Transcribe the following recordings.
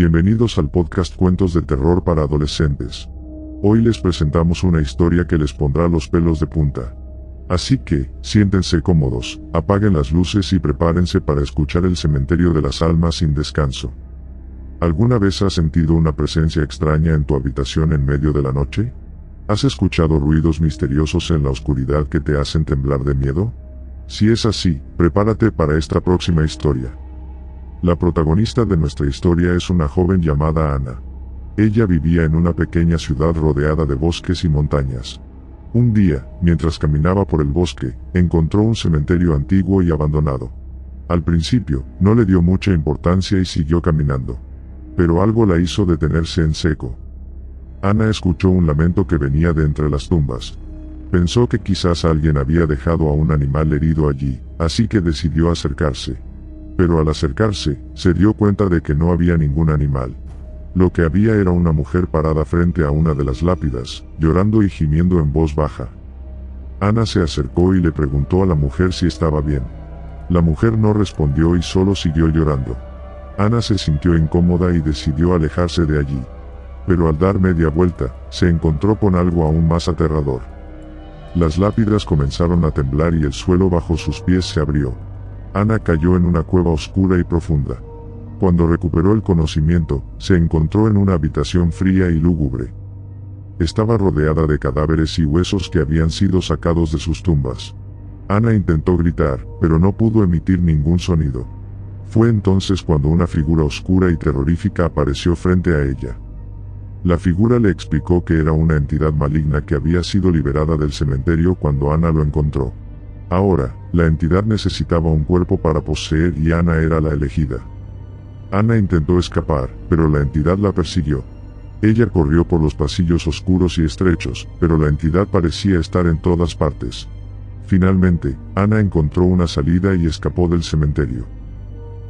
Bienvenidos al podcast Cuentos de Terror para Adolescentes. Hoy les presentamos una historia que les pondrá los pelos de punta. Así que, siéntense cómodos, apaguen las luces y prepárense para escuchar el cementerio de las almas sin descanso. ¿Alguna vez has sentido una presencia extraña en tu habitación en medio de la noche? ¿Has escuchado ruidos misteriosos en la oscuridad que te hacen temblar de miedo? Si es así, prepárate para esta próxima historia. La protagonista de nuestra historia es una joven llamada Ana. Ella vivía en una pequeña ciudad rodeada de bosques y montañas. Un día, mientras caminaba por el bosque, encontró un cementerio antiguo y abandonado. Al principio, no le dio mucha importancia y siguió caminando. Pero algo la hizo detenerse en seco. Ana escuchó un lamento que venía de entre las tumbas. Pensó que quizás alguien había dejado a un animal herido allí, así que decidió acercarse pero al acercarse, se dio cuenta de que no había ningún animal. Lo que había era una mujer parada frente a una de las lápidas, llorando y gimiendo en voz baja. Ana se acercó y le preguntó a la mujer si estaba bien. La mujer no respondió y solo siguió llorando. Ana se sintió incómoda y decidió alejarse de allí. Pero al dar media vuelta, se encontró con algo aún más aterrador. Las lápidas comenzaron a temblar y el suelo bajo sus pies se abrió. Ana cayó en una cueva oscura y profunda. Cuando recuperó el conocimiento, se encontró en una habitación fría y lúgubre. Estaba rodeada de cadáveres y huesos que habían sido sacados de sus tumbas. Ana intentó gritar, pero no pudo emitir ningún sonido. Fue entonces cuando una figura oscura y terrorífica apareció frente a ella. La figura le explicó que era una entidad maligna que había sido liberada del cementerio cuando Ana lo encontró. Ahora, la entidad necesitaba un cuerpo para poseer y Ana era la elegida. Ana intentó escapar, pero la entidad la persiguió. Ella corrió por los pasillos oscuros y estrechos, pero la entidad parecía estar en todas partes. Finalmente, Ana encontró una salida y escapó del cementerio.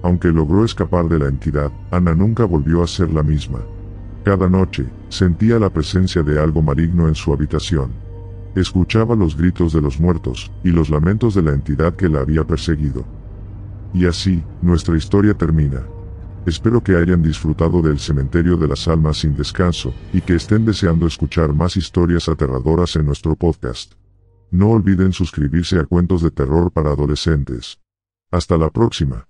Aunque logró escapar de la entidad, Ana nunca volvió a ser la misma. Cada noche, sentía la presencia de algo maligno en su habitación. Escuchaba los gritos de los muertos, y los lamentos de la entidad que la había perseguido. Y así, nuestra historia termina. Espero que hayan disfrutado del cementerio de las almas sin descanso, y que estén deseando escuchar más historias aterradoras en nuestro podcast. No olviden suscribirse a Cuentos de Terror para Adolescentes. Hasta la próxima.